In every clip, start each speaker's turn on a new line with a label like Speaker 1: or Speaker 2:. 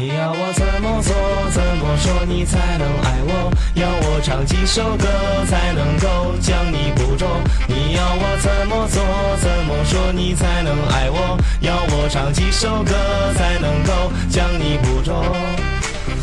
Speaker 1: 你要我怎么做，怎么说你才能爱我？要我唱几首歌才能够将你捕捉？你要我怎么做，怎么说你才能爱我？要我唱几首歌才能够将你捕捉？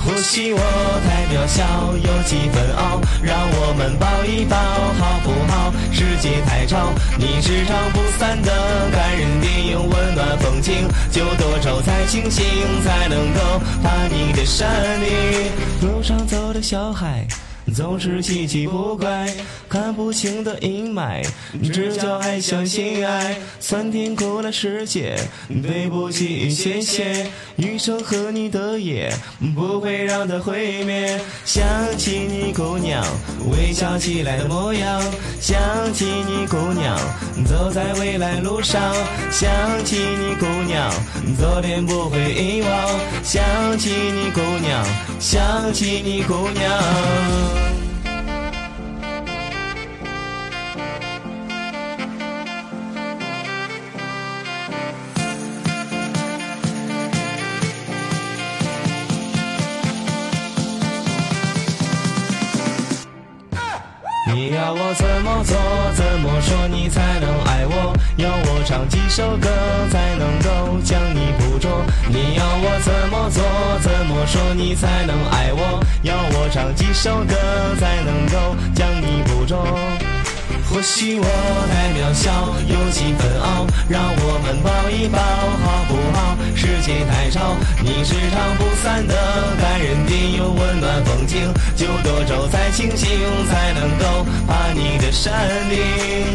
Speaker 1: 或许我太渺小，有几分傲，让我们抱一抱好不好？世界太吵，你是唱不散的感人电影，温暖风景，就多愁才清醒，才能够把你的山里路上走的小孩。总是稀奇古怪，看不清的阴霾，只叫爱相信爱，酸甜苦辣世界，对不起谢谢，余生和你的夜不会让它毁灭。想起你姑娘微笑起来的模样，想起你姑娘走在未来路上，想起你姑娘昨天不会遗忘，想起你姑娘，想起你姑娘。你要我怎么做，怎么说你才能爱我？要我唱几首歌才能够将你捕捉？你要我怎么做，怎么说你才能爱我？要我唱几首歌才能够将你捕捉？或许我太渺小，有几分傲，让我们抱一抱好不好？世界太吵，你是唱不散的，就多愁才清醒，才能够爬你的山顶。